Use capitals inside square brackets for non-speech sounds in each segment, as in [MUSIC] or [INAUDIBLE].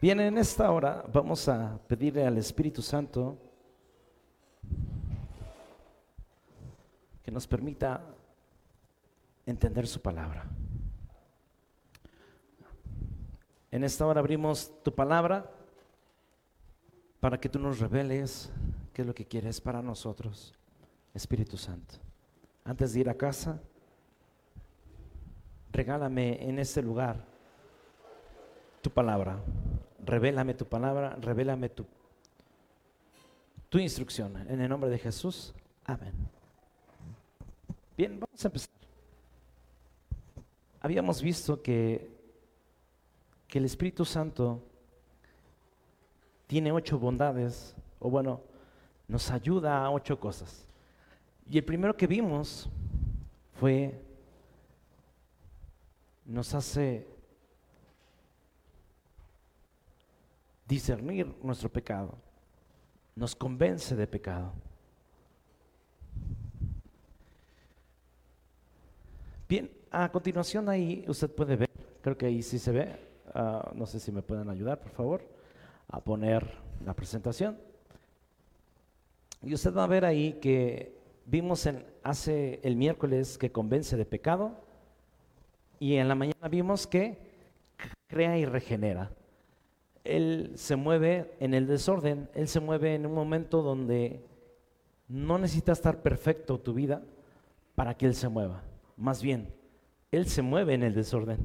Bien, en esta hora vamos a pedirle al Espíritu Santo que nos permita entender su palabra. En esta hora abrimos tu palabra para que tú nos reveles qué es lo que quieres para nosotros, Espíritu Santo. Antes de ir a casa, regálame en este lugar tu palabra. Revélame tu palabra, revélame tu, tu instrucción. En el nombre de Jesús, amén. Bien, vamos a empezar. Habíamos visto que, que el Espíritu Santo tiene ocho bondades, o bueno, nos ayuda a ocho cosas. Y el primero que vimos fue, nos hace discernir nuestro pecado, nos convence de pecado. Bien, a continuación ahí usted puede ver, creo que ahí sí se ve, uh, no sé si me pueden ayudar, por favor, a poner la presentación. Y usted va a ver ahí que vimos en, hace el miércoles que convence de pecado y en la mañana vimos que crea y regenera. Él se mueve en el desorden, Él se mueve en un momento donde no necesita estar perfecto tu vida para que Él se mueva. Más bien, Él se mueve en el desorden.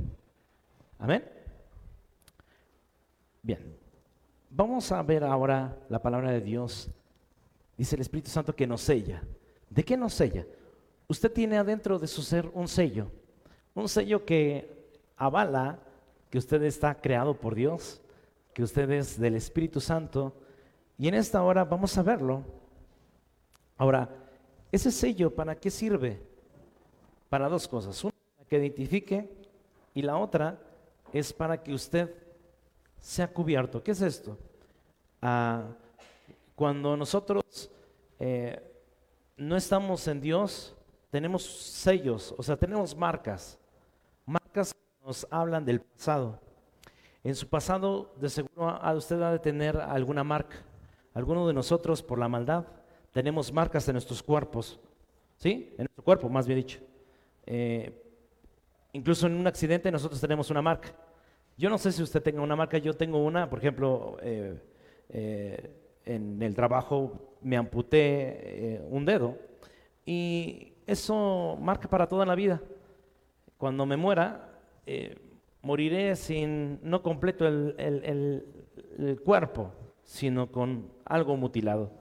Amén. Bien, vamos a ver ahora la palabra de Dios. Dice el Espíritu Santo que nos sella. ¿De qué nos sella? Usted tiene adentro de su ser un sello, un sello que avala que usted está creado por Dios, que usted es del Espíritu Santo, y en esta hora vamos a verlo. Ahora, ese sello, ¿para qué sirve? Para dos cosas. Una, que identifique, y la otra es para que usted sea cubierto. ¿Qué es esto? Ah, cuando nosotros eh, no estamos en Dios, tenemos sellos, o sea, tenemos marcas. Marcas que nos hablan del pasado. En su pasado, de seguro, a usted ha de tener alguna marca. Algunos de nosotros, por la maldad, tenemos marcas en nuestros cuerpos. ¿Sí? En nuestro cuerpo, más bien dicho. Eh, incluso en un accidente nosotros tenemos una marca. Yo no sé si usted tenga una marca, yo tengo una, por ejemplo, eh, eh, en el trabajo me amputé un dedo y eso marca para toda la vida. Cuando me muera, moriré sin, no completo el, cuerpo, sino con algo mutilado.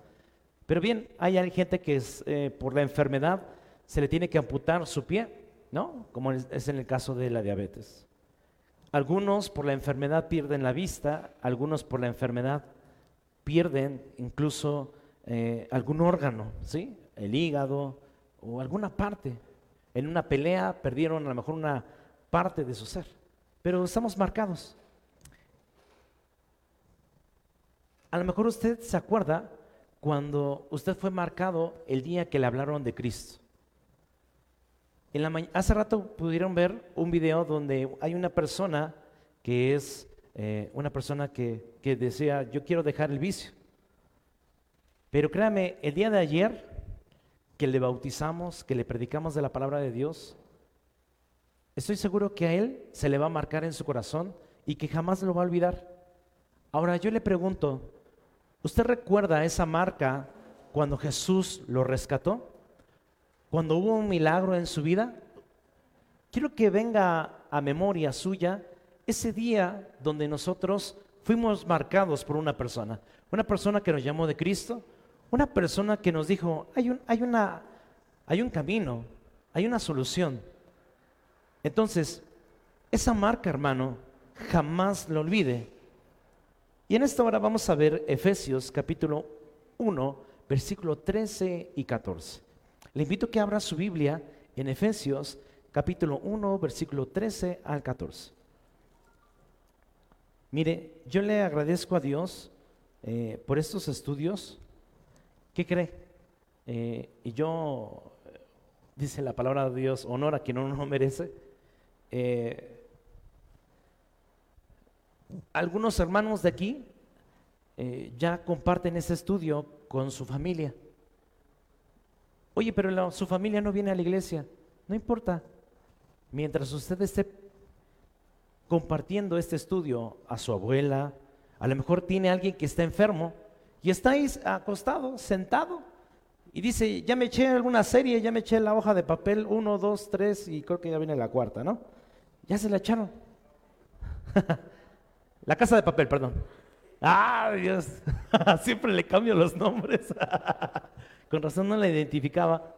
Pero bien, hay gente que eh, por la enfermedad se le tiene que amputar su pie, ¿no? Como es en el caso de la diabetes. Algunos por la enfermedad pierden la vista, algunos por la enfermedad pierden incluso eh, algún órgano, ¿sí? El hígado o alguna parte. En una pelea perdieron a lo mejor una parte de su ser pero estamos marcados. A lo mejor usted se acuerda cuando usted fue marcado el día que le hablaron de Cristo. En la hace rato pudieron ver un video donde hay una persona que es eh, una persona que, que decía, yo quiero dejar el vicio. Pero créame, el día de ayer que le bautizamos, que le predicamos de la palabra de Dios, Estoy seguro que a él se le va a marcar en su corazón y que jamás lo va a olvidar. Ahora yo le pregunto, ¿usted recuerda esa marca cuando Jesús lo rescató? Cuando hubo un milagro en su vida? Quiero que venga a memoria suya ese día donde nosotros fuimos marcados por una persona, una persona que nos llamó de Cristo, una persona que nos dijo, hay un, hay una, hay un camino, hay una solución. Entonces, esa marca, hermano, jamás lo olvide. Y en esta hora vamos a ver Efesios capítulo 1, versículo 13 y 14. Le invito a que abra su Biblia en Efesios capítulo 1, versículo 13 al 14. Mire, yo le agradezco a Dios eh, por estos estudios. ¿Qué cree? Eh, y yo, dice la palabra de Dios, honor a quien no merece. Eh, algunos hermanos de aquí eh, ya comparten este estudio con su familia. Oye, pero su familia no viene a la iglesia. No importa. Mientras usted esté compartiendo este estudio a su abuela, a lo mejor tiene alguien que está enfermo y está ahí acostado, sentado, y dice, ya me eché alguna serie, ya me eché la hoja de papel, uno, dos, tres, y creo que ya viene la cuarta, ¿no? Ya se la echaron. [LAUGHS] la casa de papel, perdón. Ah, Dios, [LAUGHS] siempre le cambio los nombres. [LAUGHS] Con razón no la identificaba.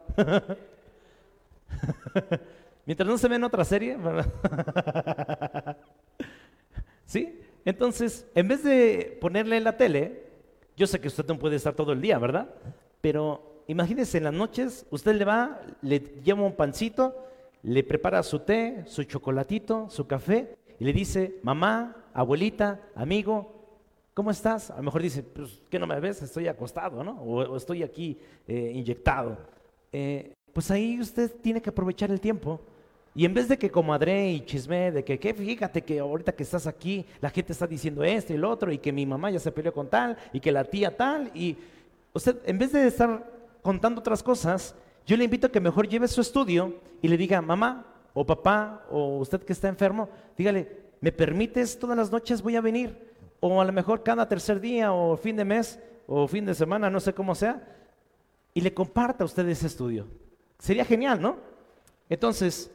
Mientras no se ve en otra serie, ¿Sí? Entonces, en vez de ponerle la tele, yo sé que usted no puede estar todo el día, ¿verdad? Pero imagínese en las noches, usted le va, le lleva un pancito, le prepara su té, su chocolatito, su café, y le dice, mamá, abuelita, amigo, ¿cómo estás? A lo mejor dice, pues, ¿qué no me ves? Estoy acostado, ¿no? O, estoy aquí eh, inyectado. Eh, pues ahí usted tiene que aprovechar el tiempo. Y en vez de que comadre y chisme, de que, fíjate que ahorita que estás aquí, la gente está diciendo esto y el otro, y que mi mamá ya se peleó con tal, y que la tía tal, y usted, en vez de estar contando otras cosas, yo le invito a que mejor lleve su estudio y le diga, mamá o papá o usted que está enfermo, dígale, ¿me permites todas las noches voy a venir? O a lo mejor cada tercer día o fin de mes o fin de semana, no sé cómo sea, y le comparta a usted ese estudio. Sería genial, ¿no? Entonces,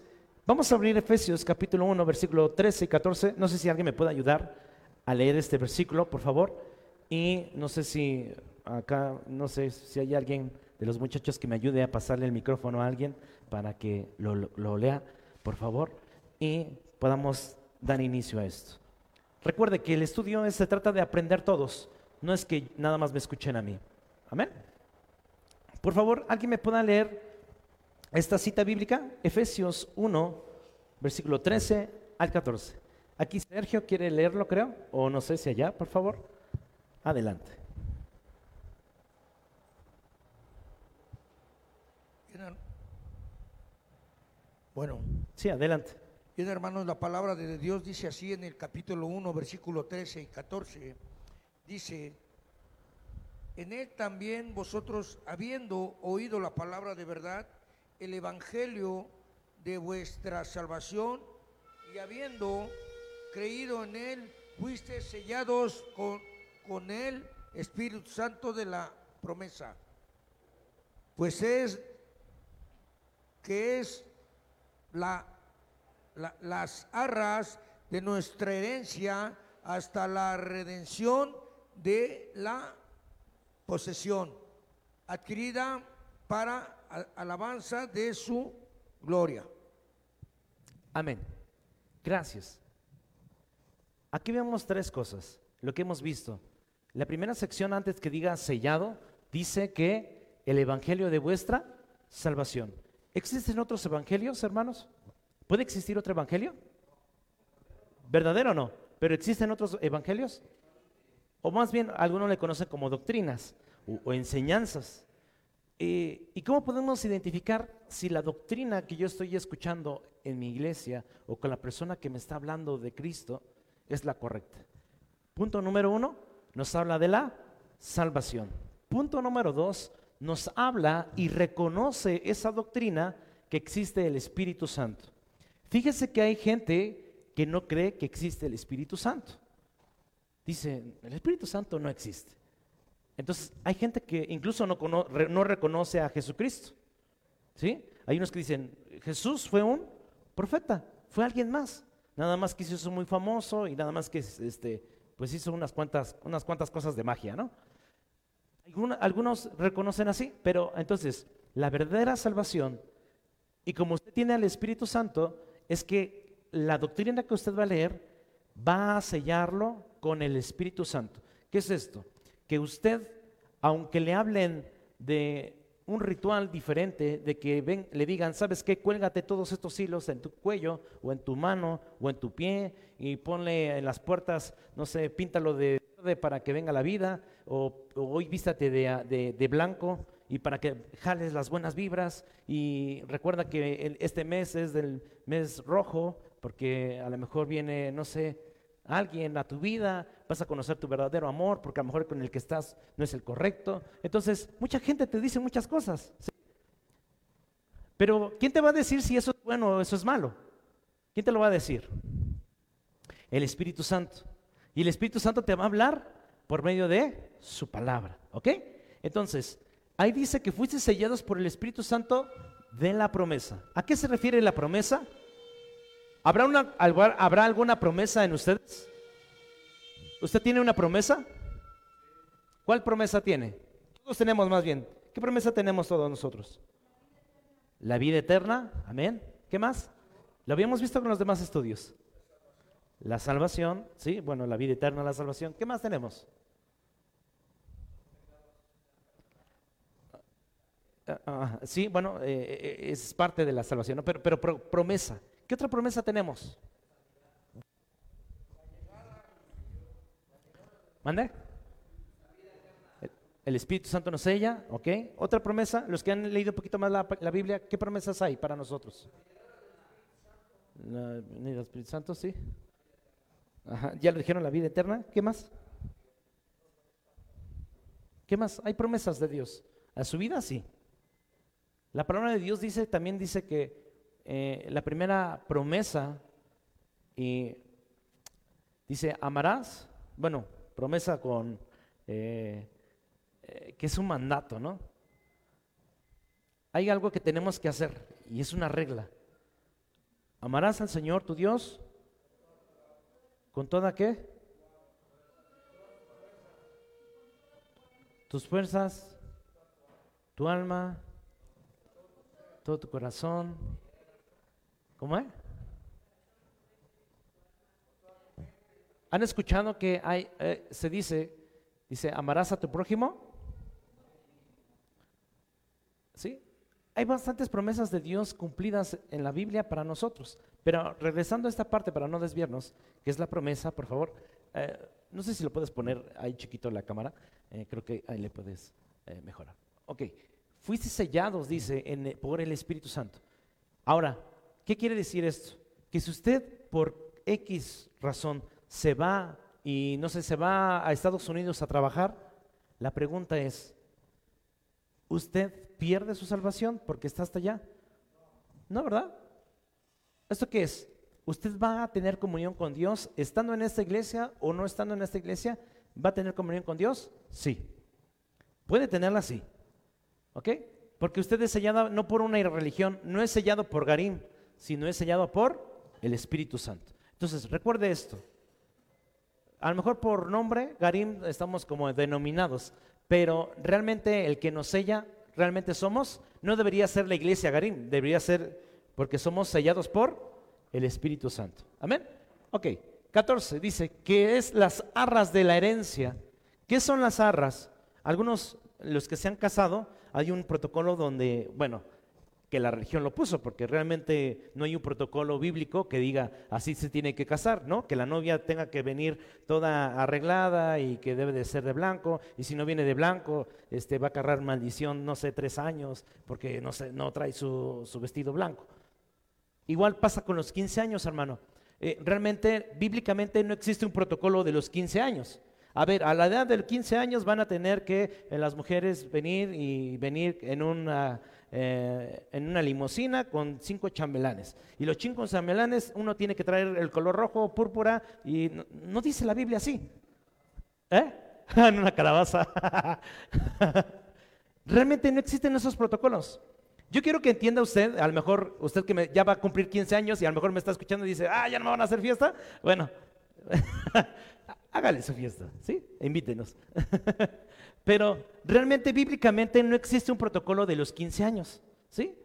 vamos a abrir Efesios capítulo 1, versículo 13 y 14. No sé si alguien me puede ayudar a leer este versículo, por favor. Y no sé si acá, no sé si hay alguien de los muchachos que me ayude a pasarle el micrófono a alguien para que lo, lea, por favor, y podamos dar inicio a esto. Recuerde que el estudio se trata de aprender todos, no es que nada más me escuchen a mí. Amén. Por favor, alguien me pueda leer esta cita bíblica, Efesios 1, versículo 13 al 14. Aquí Sergio quiere leerlo, creo, o no sé si allá, por favor. Adelante. Bueno. Sí, adelante. Bien, hermanos, la palabra de Dios dice así en el capítulo 1, versículo 13 y 14. Dice, en él también vosotros, habiendo oído la palabra de verdad, el evangelio de vuestra salvación, y habiendo creído en él, fuiste sellados con, con el Espíritu Santo de la promesa. Pues es que es la, las arras de nuestra herencia hasta la redención de la posesión, adquirida para alabanza de su gloria. Amén. Gracias. Aquí vemos tres cosas, lo que hemos visto. La primera sección, antes que diga sellado, dice que el Evangelio de vuestra salvación. ¿Existen otros evangelios, hermanos? ¿Puede existir otro evangelio? ¿Verdadero o no? ¿Pero existen otros evangelios? O más bien, algunos le conocen como doctrinas o, enseñanzas. Eh, ¿Y cómo podemos identificar si la doctrina que yo estoy escuchando en mi iglesia o con la persona que me está hablando de Cristo es la correcta? Punto número uno, nos habla de la salvación. Punto número dos, nos habla y reconoce esa doctrina que existe el Espíritu Santo. Fíjese que hay gente que no cree que existe el Espíritu Santo. Dice, el Espíritu Santo no existe. Entonces, hay gente que incluso no, no reconoce a Jesucristo. ¿Sí? Hay unos que dicen, Jesús fue un profeta, fue alguien más. Nada más que hizo muy famoso y nada más que este, pues hizo unas cuantas, unas cuantas cosas de magia, ¿no? Algunos reconocen así, pero entonces la verdadera salvación, y como usted tiene al Espíritu Santo, es que la doctrina que usted va a leer va a sellarlo con el Espíritu Santo. ¿Qué es esto? Que usted, aunque le hablen de un ritual diferente, de que ven, le digan, ¿sabes qué? Cuélgate todos estos hilos en tu cuello, o en tu mano, o en tu pie, y ponle en las puertas, no sé, píntalo de para que venga la vida, o, hoy vístate de, de, blanco y para que jales las buenas vibras. Y recuerda que este mes es del mes rojo, porque a lo mejor viene, no sé, alguien a tu vida, vas a conocer tu verdadero amor, porque a lo mejor con el que estás no es el correcto. Entonces, mucha gente te dice muchas cosas. Pero, ¿quién te va a decir si eso es bueno o eso es malo? ¿Quién te lo va a decir? El Espíritu Santo. Y el Espíritu Santo te va a hablar por medio de su palabra. ¿Ok? Entonces, ahí dice que fuiste sellados por el Espíritu Santo de la promesa. ¿A qué se refiere la promesa? ¿Habrá, una, ¿Habrá alguna promesa en ustedes? ¿Usted tiene una promesa? ¿Cuál promesa tiene? Todos tenemos más bien. ¿Qué promesa tenemos todos nosotros? La vida eterna, amén. ¿Qué más? Lo habíamos visto con los demás estudios. La salvación, sí, bueno, la vida eterna, la salvación. ¿Qué más tenemos? Ah, ah, sí, bueno, eh, eh, es parte de la salvación, ¿no? pero, pero promesa. ¿Qué otra promesa tenemos? ¿Mande? El Espíritu Santo nos sella, ¿ok? Otra promesa, los que han leído un poquito más la, Biblia, ¿qué promesas hay para nosotros? La del Espíritu Santo, sí. ya lo dijeron, la vida eterna. ¿Qué más? ¿Qué más? Hay promesas de Dios. A su vida, sí. La palabra de Dios dice, también dice que eh, la primera promesa y dice, amarás, bueno, promesa con, eh, eh, que es un mandato, ¿no? Hay algo que tenemos que hacer y es una regla. Amarás al Señor tu Dios con toda qué? Tus fuerzas, tu alma, todo tu corazón ¿Cómo es? ¿Han escuchado que hay, eh, se dice, dice, amarás a tu prójimo? ¿Sí? Hay bastantes promesas de Dios cumplidas en la Biblia para nosotros. Pero regresando a esta parte, para no desviarnos, que es la promesa, por favor, eh, no sé si lo puedes poner ahí chiquito en la cámara, eh, creo que ahí le puedes mejorar. Ok, fuiste sellados, dice, en, por el Espíritu Santo. Ahora, ¿Qué quiere decir esto? Que si usted por X razón se va y no sé, se va a Estados Unidos a trabajar, la pregunta es, ¿usted pierde su salvación porque está hasta allá? No, ¿verdad? ¿Esto qué es? ¿Usted va a tener comunión con Dios estando en esta iglesia o no estando en esta iglesia? ¿Va a tener comunión con Dios? Sí. Puede tenerla así. ¿Ok? Porque usted es sellado no por una religión, no es sellado por Garim, sino es sellado por el Espíritu Santo. Entonces, recuerde esto. A lo mejor por nombre, Garim, estamos como denominados, pero realmente el que nos sella, realmente somos, no debería ser la iglesia Garim, debería ser porque somos sellados por el Espíritu Santo. Amén. Ok, 14 dice que es las arras de la herencia. ¿Qué son las arras? Algunos, los que se han casado, hay un protocolo donde, bueno, que la religión lo puso, porque realmente no hay un protocolo bíblico que diga así se tiene que casar, ¿no? Que la novia tenga que venir toda arreglada y que debe de ser de blanco, y si no viene de blanco, este, va a cargar maldición, no sé, tres años, porque no, sé, no trae su, vestido blanco. Igual pasa con los 15 años, hermano. Eh, realmente, bíblicamente no existe un protocolo de los 15 años. A ver, a la edad de los 15 años van a tener que eh, las mujeres venir y venir en una eh, en una limusina con cinco chambelanes. Y los cinco chambelanes, uno tiene que traer el color rojo, púrpura, y no, dice la Biblia así. ¿Eh? [LAUGHS] en una calabaza. [LAUGHS] Realmente no existen esos protocolos. Yo quiero que entienda usted, a lo mejor usted que ya va a cumplir 15 años y a lo mejor me está escuchando y dice, ah, ya no me van a hacer fiesta. Bueno, [LAUGHS] hágale su fiesta, ¿sí? invítenos. [LAUGHS] Pero realmente bíblicamente no existe un protocolo de los 15 años. ¿Sí?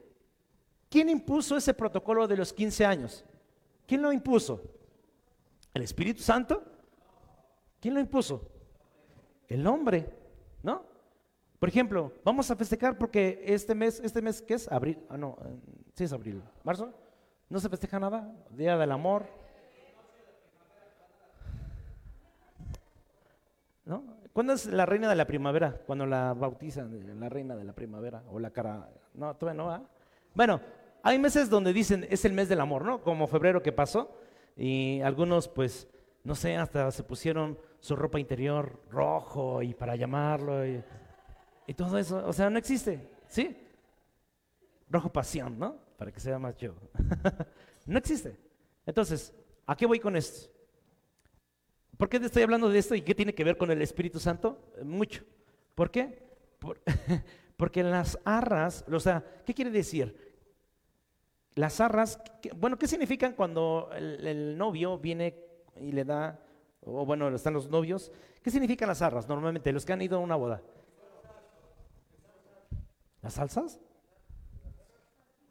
¿Quién impuso ese protocolo de los 15 años? ¿Quién lo impuso? ¿El Espíritu Santo? ¿Quién lo impuso? El hombre, ¿no? Por ejemplo, vamos a festejar porque este mes, este mes, ¿qué es? Abril, ah, no, eh, sí es abril, marzo, no se festeja nada, Día del Amor, ¿no? ¿Cuándo es la reina de la primavera? Cuando la bautizan, la reina de la primavera, o la cara, no, todavía no va. Bueno, hay meses donde dicen es el mes del amor, ¿no? Como febrero que pasó, y algunos pues no sé, hasta se pusieron su ropa interior rojo y para llamarlo y, y todo eso. O sea, no existe, ¿sí? Rojo pasión, ¿no? Para que sea más yo. [LAUGHS] no existe. Entonces, ¿a qué voy con esto? ¿Por qué te estoy hablando de esto y qué tiene que ver con el Espíritu Santo? Mucho. ¿Por qué? [LAUGHS] porque las arras, o sea, ¿qué quiere decir? Las arras, bueno, ¿qué significan cuando el, novio viene y le da, o bueno, están los novios? ¿Qué significan las arras normalmente, los que han ido a una boda? ¿Las salsas?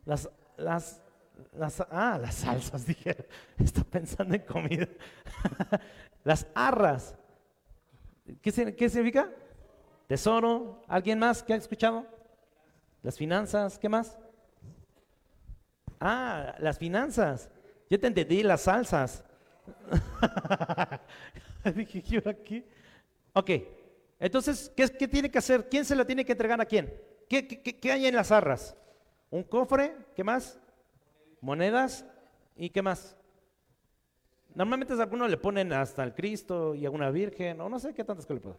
Las, las, las, ah, las salsas, [LAUGHS] dije, está pensando en comida. [LAUGHS] las arras, ¿qué, ¿qué significa? Tesoro, ¿alguien más que ha escuchado? Las finanzas, ¿qué más? Ah, las finanzas. Yo te entendí, las salsas. [LAUGHS] Dije, ¿yo aquí? Ok, entonces, ¿qué, tiene que hacer? ¿Quién se la tiene que entregar a quién? ¿Qué, qué, hay en las arras? ¿Un cofre? ¿Qué más? Monedas. ¿Y qué más? Normalmente a algunos le ponen hasta el Cristo y a una Virgen, o no sé qué tantas que le ponen.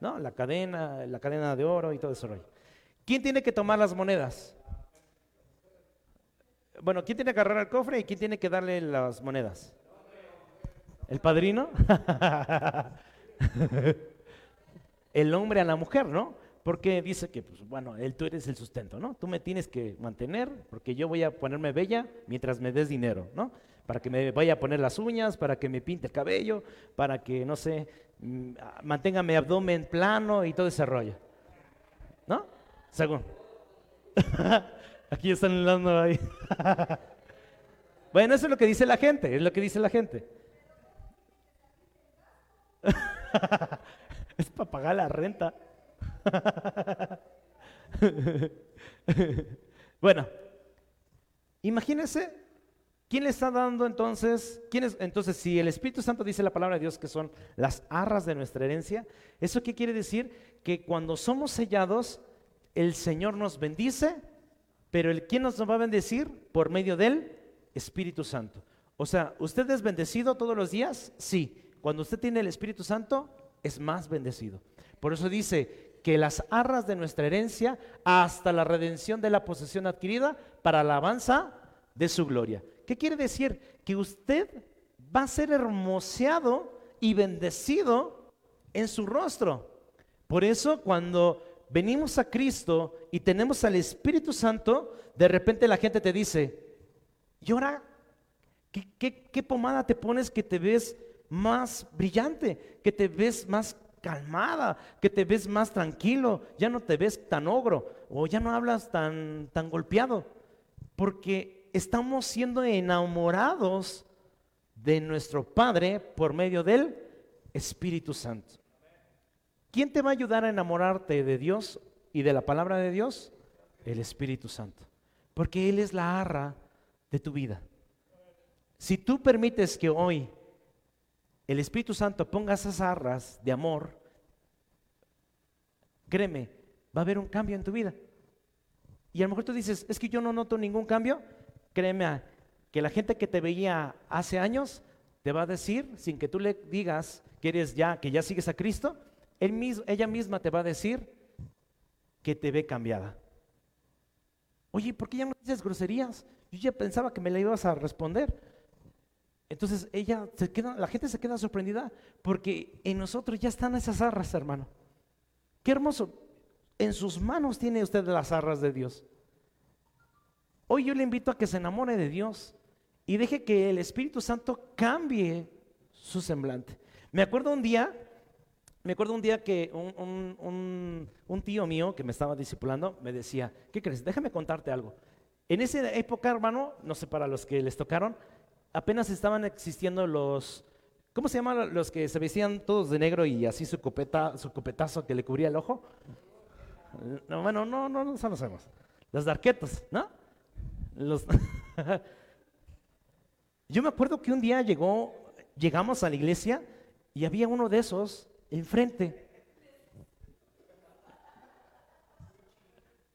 ¿No? La cadena, la cadena de oro y todo eso. ¿Quién tiene que tomar las monedas? Bueno, ¿quién tiene que agarrar el cofre y quién tiene que darle las monedas? ¿El padrino? [LAUGHS] el hombre a la mujer, ¿no? Porque dice que, pues, bueno, él, tú eres el sustento, ¿no? Tú me tienes que mantener porque yo voy a ponerme bella mientras me des dinero, ¿no? Para que me vaya a poner las uñas, para que me pinte el cabello, para que, no sé, mm, mantenga mi abdomen plano y todo ese rollo. ¿No? Según. [LAUGHS] Aquí están hablando ahí. [LAUGHS] bueno, eso es lo que dice la gente, es lo que dice la gente. [LAUGHS] es para pagar la renta. [LAUGHS] bueno, imagínense quién le está dando entonces, quién es, entonces si el Espíritu Santo dice la palabra de Dios que son las arras de nuestra herencia, ¿eso qué quiere decir? Que cuando somos sellados, el Señor nos bendice pero el quién nos va a bendecir por medio del Espíritu Santo. O sea, ¿usted es bendecido todos los días? Sí. Cuando usted tiene el Espíritu Santo, es más bendecido. Por eso dice que las arras de nuestra herencia hasta la redención de la posesión adquirida para la alabanza de su gloria. ¿Qué quiere decir? Que usted va a ser hermoseado y bendecido en su rostro. Por eso cuando venimos a Cristo y tenemos al Espíritu Santo, de repente la gente te dice, ¿y ahora qué, pomada te pones que te ves más brillante, que te ves más calmada, que te ves más tranquilo, ya no te ves tan ogro o ya no hablas tan, tan golpeado? Porque estamos siendo enamorados de nuestro Padre por medio del Espíritu Santo. ¿Quién te va a ayudar a enamorarte de Dios y de la palabra de Dios? El Espíritu Santo. Porque Él es la arra de tu vida. Si tú permites que hoy el Espíritu Santo ponga esas arras de amor, créeme, va a haber un cambio en tu vida. Y a lo mejor tú dices, es que yo no noto ningún cambio. Créeme que la gente que te veía hace años te va a decir, sin que tú le digas que eres ya, que ya sigues a Cristo, ella misma te va a decir que te ve cambiada. Oye, ¿por qué ya no dices groserías? Yo ya pensaba que me la ibas a responder. Entonces ella se queda, la gente se queda sorprendida porque en nosotros ya están esas arras, hermano. Qué hermoso. En sus manos tiene usted las arras de Dios. Hoy yo le invito a que se enamore de Dios y deje que el Espíritu Santo cambie su semblante. Me acuerdo un día me acuerdo un día que un, tío mío que me estaba discipulando me decía, ¿qué crees? Déjame contarte algo. En esa época, hermano, no sé para los que les tocaron, apenas estaban existiendo los, ¿cómo se llaman los que se vestían todos de negro y así su, copeta, su copetazo que le cubría el ojo? No, bueno, no, no, no, sabemos. Los darquetos, ¿no? Los [LAUGHS] Yo me acuerdo que un día llegó, llegamos a la iglesia y había uno de esos enfrente.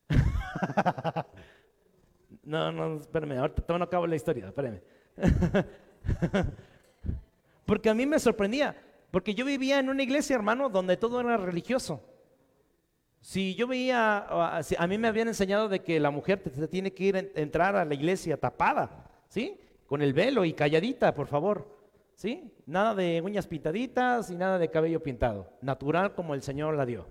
[LAUGHS] no, no, espérame, ahorita no acabo la historia, espérame. [LAUGHS] Porque a mí me sorprendía, porque yo vivía en una iglesia, hermano, donde todo era religioso. Si yo veía, a mí me habían enseñado de que la mujer tiene que ir entrar a la iglesia tapada, ¿sí? Con el velo y calladita, por favor, ¿sí? Nada de uñas pintaditas y nada de cabello pintado, natural como el Señor la dio.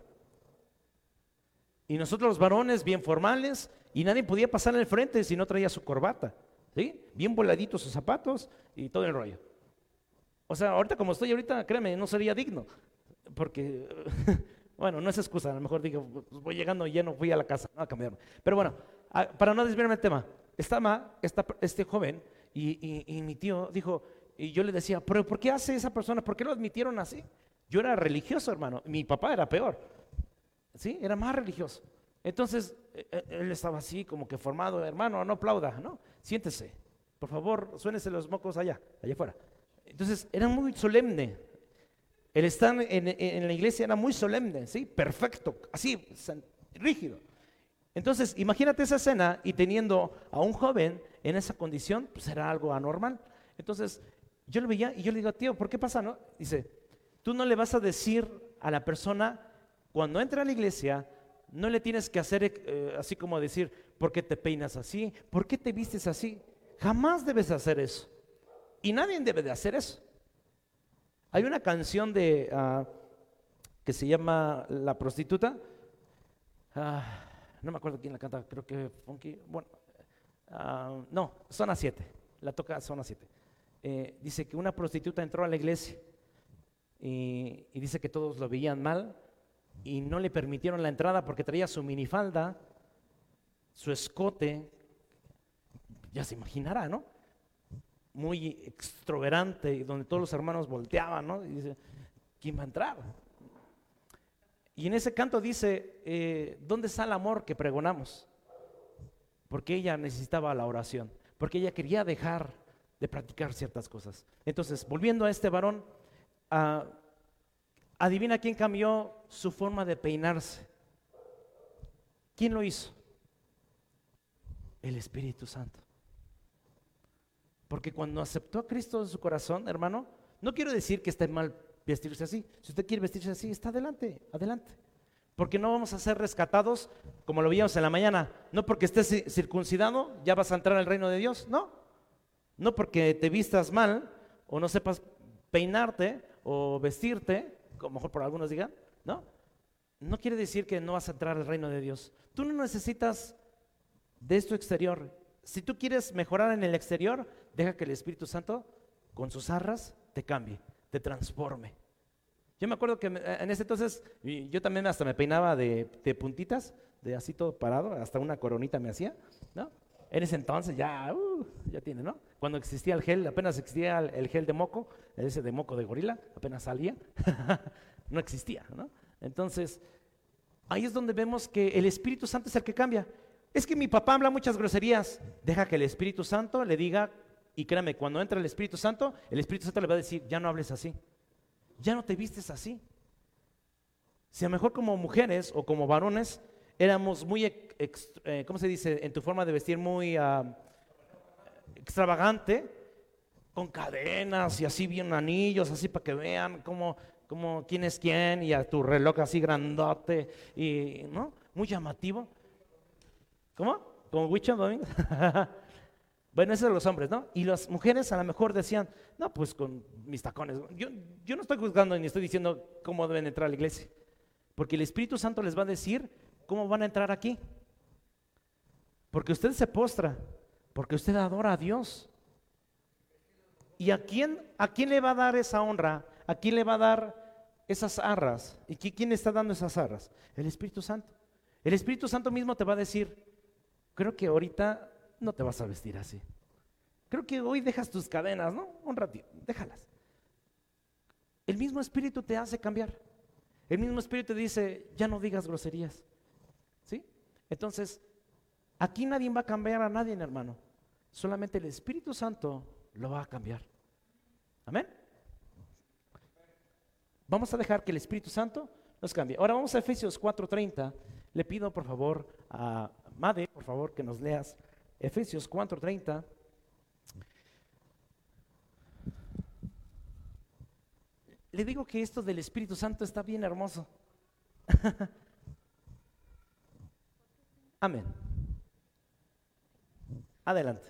Y nosotros los varones bien formales y nadie podía pasar en el frente si no traía su corbata, ¿sí? Bien voladitos sus zapatos y todo el rollo. O sea, ahorita como estoy ahorita, créeme, no sería digno, porque [LAUGHS] Bueno, no es excusa, a lo mejor digo, pues voy llegando y ya no fui a la casa, no a cambiarme. Pero bueno, para no desviarme del tema, estaba este joven y, mi tío dijo, y yo le decía, pero ¿por qué hace esa persona? ¿Por qué lo admitieron así? Yo era religioso, hermano, mi papá era peor, ¿sí? Era más religioso. Entonces, e, e, él estaba así, como que formado, hermano, no aplauda, ¿no? Siéntese, por favor, suénese los mocos allá, allá afuera. Entonces, era muy solemne, el estar en, la iglesia era muy solemne, ¿sí? Perfecto, así, rígido. Entonces, imagínate esa escena y teniendo a un joven en esa condición, pues era algo anormal. Entonces, yo lo veía y yo le digo, tío, ¿por qué pasa? No? Dice, tú no le vas a decir a la persona, cuando entra a la iglesia, no le tienes que hacer eh, así como decir, ¿por qué te peinas así? ¿Por qué te vistes así? Jamás debes hacer eso. Y nadie debe de hacer eso. Hay una canción ah, que se llama La prostituta. Ah, no me acuerdo quién la canta, creo que Funky. Bueno, ah, no, Zona 7. La toca Zona 7. Eh, dice que una prostituta entró a la iglesia y, y, dice que todos lo veían mal y no le permitieron la entrada porque traía su minifalda, su escote. Ya se imaginará, ¿no? muy extroverante, donde todos los hermanos volteaban, ¿no? Y dice, ¿quién va a entrar? Y en ese canto dice, eh, ¿dónde está el amor que pregonamos? Porque ella necesitaba la oración, porque ella quería dejar de practicar ciertas cosas. Entonces, volviendo a este varón, adivina quién cambió su forma de peinarse. ¿Quién lo hizo? El Espíritu Santo. Porque cuando aceptó a Cristo en su corazón, hermano, no quiero decir que esté mal vestirse así. Si usted quiere vestirse así, está adelante, adelante. Porque no vamos a ser rescatados como lo veíamos en la mañana. No porque estés circuncidado, ya vas a entrar al reino de Dios. No. No porque te vistas mal o no sepas peinarte o vestirte, como mejor por algunos digan. No. No quiere decir que no vas a entrar al reino de Dios. Tú no necesitas de esto exterior. Si tú quieres mejorar en el exterior, deja que el Espíritu Santo con sus arras te cambie, te transforme. Yo me acuerdo que en ese entonces yo también hasta me peinaba de, puntitas, de así todo parado, hasta una coronita me hacía, ¿no? En ese entonces ya, uh, ya tiene, ¿no? Cuando existía el gel, apenas existía el, gel de moco, ese de moco de gorila, apenas salía, [LAUGHS] no existía, ¿no? Entonces, ahí es donde vemos que el Espíritu Santo es el que cambia. Es que mi papá habla muchas groserías. Deja que el Espíritu Santo le diga, y créame, cuando entra el Espíritu Santo, el Espíritu Santo le va a decir, ya no hables así, ya no te vistes así. Si a lo mejor como mujeres o como varones éramos muy, eh, ¿cómo se dice? En tu forma de vestir muy ah, extravagante, con cadenas y así bien anillos, así para que vean cómo, cómo, quién es quién y a tu reloj así grandote y, ¿no? Muy llamativo. ¿Cómo? ¿Como Wicho [LAUGHS] bueno, esos son los hombres, ¿no? Y las mujeres a lo mejor decían, no, pues con mis tacones. Yo, yo no estoy juzgando ni estoy diciendo cómo deben entrar a la iglesia. Porque el Espíritu Santo les va a decir cómo van a entrar aquí. Porque usted se postra, porque usted adora a Dios. ¿Y a quién, a quién le va a dar esa honra? ¿A quién le va a dar esas arras? ¿Y quién está dando esas arras? El Espíritu Santo. El Espíritu Santo mismo te va a decir, creo que ahorita no te vas a vestir así. Creo que hoy dejas tus cadenas, ¿no? Un ratito, déjalas. El mismo espíritu te hace cambiar. El mismo espíritu te dice, ya no digas groserías. ¿Sí? Entonces, aquí nadie va a cambiar a nadie, hermano. Solamente el Espíritu Santo lo va a cambiar. Amén. Vamos a dejar que el Espíritu Santo nos cambie. Ahora vamos a Efesios 4:30. Le pido por favor a Made, por favor, que nos leas Efesios 4:30. le digo que esto del Espíritu Santo está bien hermoso. [LAUGHS] Amén. Adelante.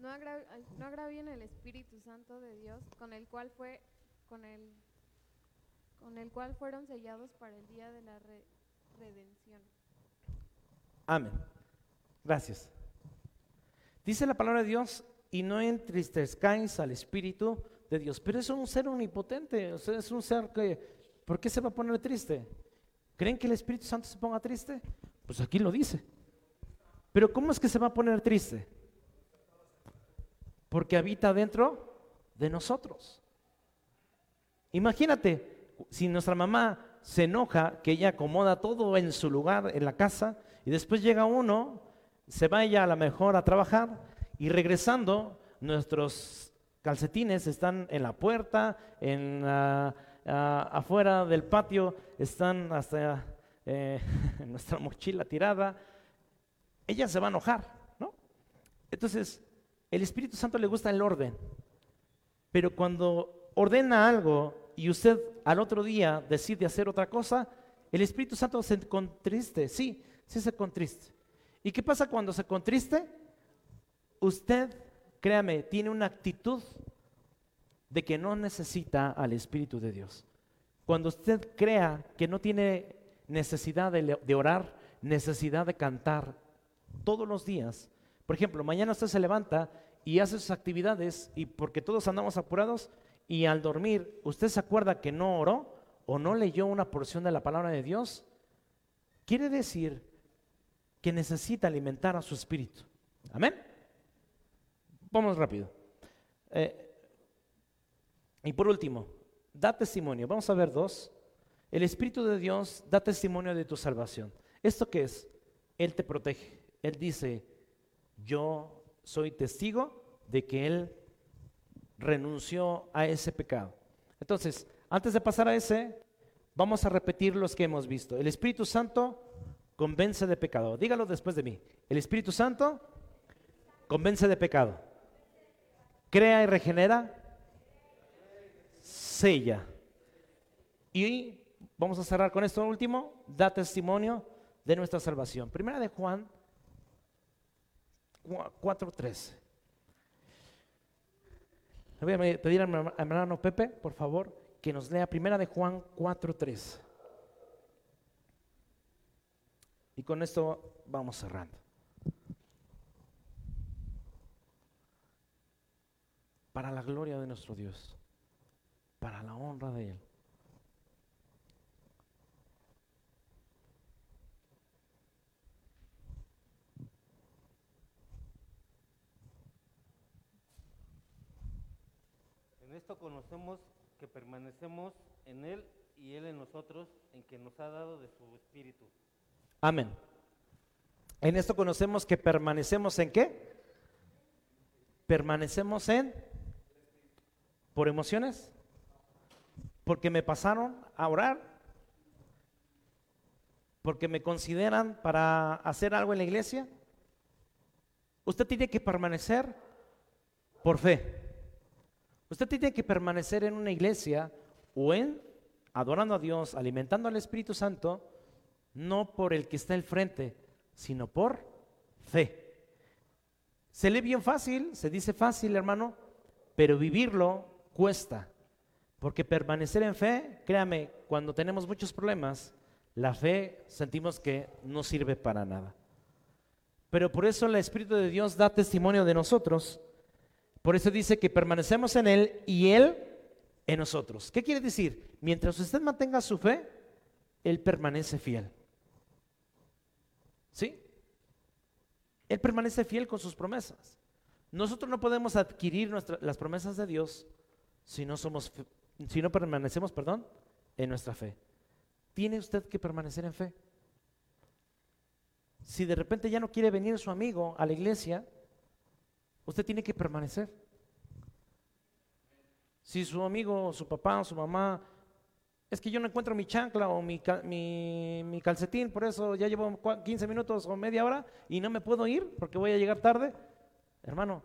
No, agra- no agravien el Espíritu Santo de Dios, con el cual fue, con el, con el cual fueron sellados para el día de la re- redención. Amén. Gracias. Dice la palabra de Dios, y no entristezcáis al Espíritu de Dios. Pero es un ser omnipotente, es un ser que, ¿por qué se va a poner triste? ¿Creen que el Espíritu Santo se ponga triste? Pues aquí lo dice. Pero ¿cómo es que se va a poner triste? Porque habita dentro de nosotros. Imagínate, si nuestra mamá se enoja, que ella acomoda todo en su lugar en la casa, y después llega uno, se va ella a lo mejor a trabajar, y regresando, nuestros calcetines están en la puerta, en la- afuera del patio, están hasta eh, [LAUGHS] nuestra mochila tirada. Ella se va a enojar, ¿no? Entonces, el Espíritu Santo le gusta el orden. Pero cuando ordena algo y usted al otro día decide hacer otra cosa, el Espíritu Santo se contriste, sí, sí se contriste. ¿Y qué pasa cuando se contriste? Usted, créame, tiene una actitud de que no necesita al Espíritu de Dios. Cuando usted crea que no tiene necesidad de, de orar, necesidad de cantar todos los días, por ejemplo, mañana usted se levanta y hace sus actividades y porque todos andamos apurados y al dormir usted se acuerda que no oró o no leyó una porción de la palabra de Dios, quiere decir que necesita alimentar a su espíritu. Amén. Vamos rápido. Eh, y por último, da testimonio. Vamos a ver dos. El Espíritu de Dios da testimonio de tu salvación. ¿Esto qué es? Él te protege. Él dice, yo soy testigo de que Él renunció a ese pecado. Entonces, antes de pasar a ese, vamos a repetir los que hemos visto. El Espíritu Santo convence de pecado. Dígalo después de mí. El Espíritu Santo convence de pecado. Crea y regenera. Sella. Y vamos a cerrar con esto último. Da testimonio de nuestra salvación. Primera de Juan 4.13. Le voy a pedir a mi hermano Pepe, por favor, que nos lea Primera de Juan 4.13. Y con esto vamos cerrando. Para la gloria de nuestro Dios, para la honra de Él. En esto conocemos que permanecemos en Él y Él en nosotros, en que nos ha dado de su Espíritu. Amén. En esto conocemos que permanecemos en qué? Permanecemos en por emociones, porque me pasaron a orar, porque me consideran para hacer algo en la iglesia. Usted tiene que permanecer por fe. Usted tiene que permanecer en una iglesia o en adorando a Dios, alimentando al Espíritu Santo, no por el que está al frente, sino por fe. Se lee bien fácil, se dice fácil, hermano, pero vivirlo cuesta. Porque permanecer en fe, créame, cuando tenemos muchos problemas, la fe sentimos que no sirve para nada. Pero por eso el Espíritu de Dios da testimonio de nosotros. Por eso dice que permanecemos en Él y Él en nosotros. ¿Qué quiere decir? Mientras usted mantenga su fe, Él permanece fiel. ¿Sí? Él permanece fiel con sus promesas. Nosotros no podemos adquirir las promesas de Dios si no somos, si no permanecemos, perdón, en nuestra fe. Tiene usted que permanecer en fe. Si de repente ya no quiere venir su amigo a la iglesia, usted tiene que permanecer. Si su amigo, su papá su mamá, es que yo no encuentro mi chancla o mi, ca- mi- mi calcetín, por eso ya llevo cua- 15 minutos o media hora y no me puedo ir porque voy a llegar tarde. Hermano,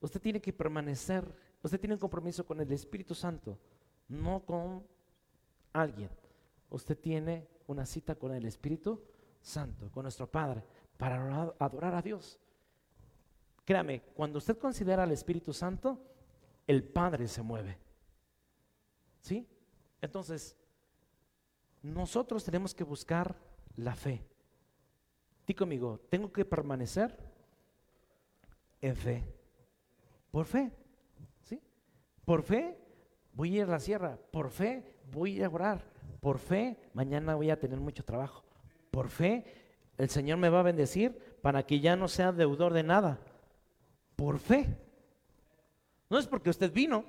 usted tiene que permanecer, usted tiene un compromiso con el Espíritu Santo no con alguien. Usted tiene una cita con el Espíritu Santo, con nuestro Padre, para adorar a Dios. Créame, cuando usted considera al Espíritu Santo, el Padre se mueve. ¿Sí? Entonces, nosotros tenemos que buscar la fe. Dí conmigo, tengo que permanecer en fe. Por fe. ¿Sí? Por fe voy a ir a la sierra. Por fe voy a orar. Por fe mañana voy a tener mucho trabajo. Por fe el Señor me va a bendecir para que ya no sea deudor de nada. Por fe. No es porque usted vino,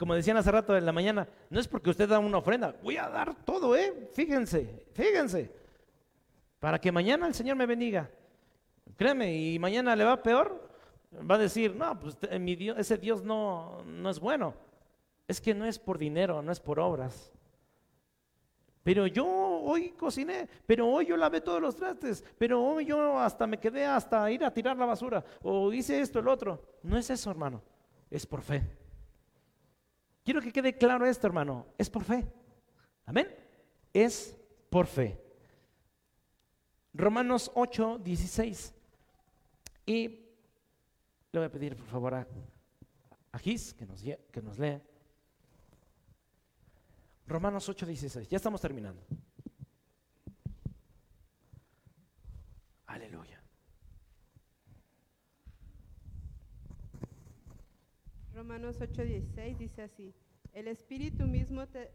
como decían hace rato en la mañana, no es porque usted da una ofrenda, voy a dar todo, ¿eh? Fíjense, fíjense, para que mañana el Señor me bendiga. Créeme, y mañana le va peor, va a decir, no, pues ese Dios no, no es bueno. Es que no es por dinero, no es por obras. Pero yo hoy cociné, pero hoy yo lavé todos los trastes, pero hoy yo hasta me quedé hasta ir a tirar la basura, o hice esto, el otro. No es eso, hermano, es por fe. Quiero que quede claro esto, hermano, es por fe. Amén. Es por fe. Romanos 8, 16. Y le voy a pedir por favor a, a Gis que nos, que nos lea. Romanos 8, 16. Ya estamos terminando. Aleluya. Romanos 8:16 dice así, el Espíritu mismo te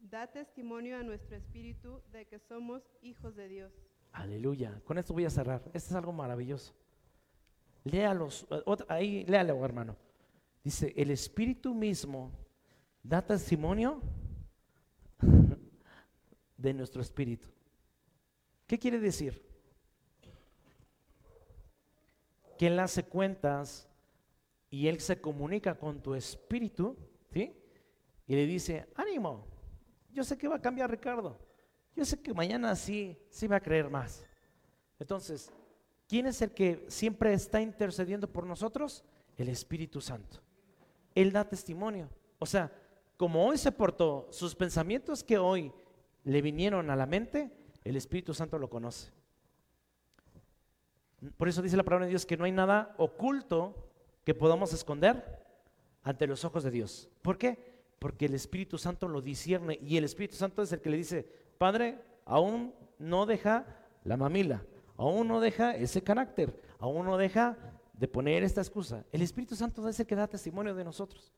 da testimonio a nuestro espíritu de que somos hijos de Dios. Aleluya. Con esto voy a cerrar. Esto es algo maravilloso. Léalos, ahí léalo hermano. Dice, el Espíritu mismo da testimonio [LAUGHS] de nuestro espíritu. ¿Qué quiere decir? Que Él hace cuentas y Él se comunica con tu espíritu, ¿sí? Y le dice, ánimo, yo sé que va a cambiar Ricardo, yo sé que mañana sí, sí va a creer más. Entonces, ¿quién es el que siempre está intercediendo por nosotros? El Espíritu Santo. Él da testimonio. O sea, como hoy se portó, sus pensamientos que hoy le vinieron a la mente, el Espíritu Santo lo conoce. Por eso dice la palabra de Dios que no hay nada oculto que podamos esconder ante los ojos de Dios. ¿Por qué? Porque el Espíritu Santo lo discierne y el Espíritu Santo es el que le dice, Padre, aún no deja la mamila, aún no deja ese carácter, aún no deja de poner esta excusa. El Espíritu Santo es el que da testimonio de nosotros.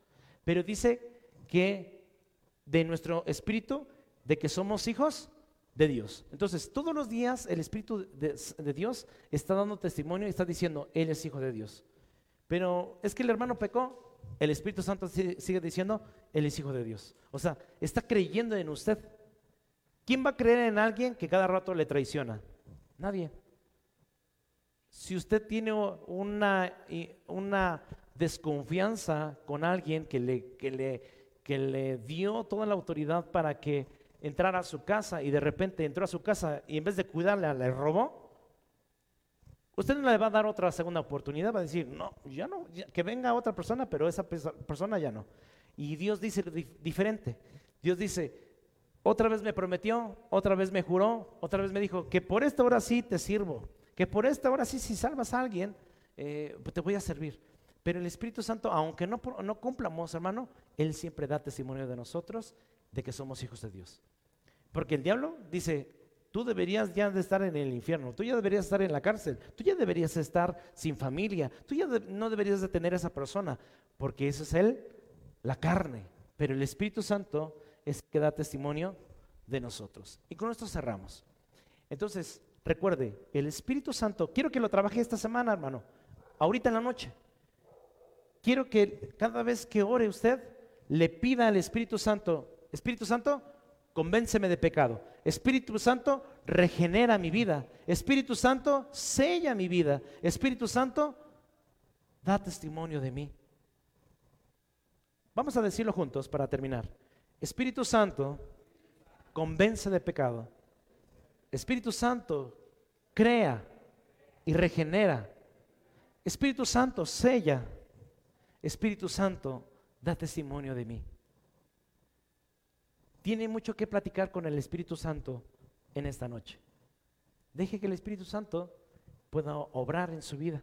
Pero dice que de nuestro espíritu de que somos hijos de Dios. Entonces, todos los días el Espíritu de, Dios está dando testimonio y está diciendo, Él es hijo de Dios. Pero es que el hermano pecó, el Espíritu Santo sigue diciendo, Él es hijo de Dios. O sea, está creyendo en usted. ¿Quién va a creer en alguien que cada rato le traiciona? Nadie. Si usted tiene una, una desconfianza con alguien que le, que, le, que le dio toda la autoridad para que entrar a su casa y de repente entró a su casa y en vez de cuidarla le robó, usted no le va a dar otra segunda oportunidad, va a decir, no, ya no, que venga otra persona, pero esa persona ya no. Y Dios dice diferente. Dios dice, otra vez me prometió, otra vez me juró, otra vez me dijo, que por esta hora sí te sirvo, que por esta hora sí, si salvas a alguien, eh, te voy a servir. Pero el Espíritu Santo, aunque no, no cumplamos, hermano, Él siempre da testimonio de nosotros de que somos hijos de Dios. Porque el diablo dice, tú deberías ya de estar en el infierno, tú ya deberías estar en la cárcel, tú ya deberías estar sin familia, tú ya no deberías de tener esa persona, porque eso es él, la carne. Pero el Espíritu Santo es que da testimonio de nosotros. Y con esto cerramos. Entonces, recuerde, el Espíritu Santo, quiero que lo trabaje esta semana, hermano, ahorita en la noche. Quiero que cada vez que ore usted, le pida al Espíritu Santo, Espíritu Santo, convénceme de pecado. Espíritu Santo, regenera mi vida. Espíritu Santo, sella mi vida. Espíritu Santo, da testimonio de mí. Vamos a decirlo juntos para terminar. Espíritu Santo, convence de pecado. Espíritu Santo, crea y regenera. Espíritu Santo, sella. Espíritu Santo, da testimonio de mí. Tiene mucho que platicar con el Espíritu Santo en esta noche. Deje que el Espíritu Santo pueda obrar en su vida.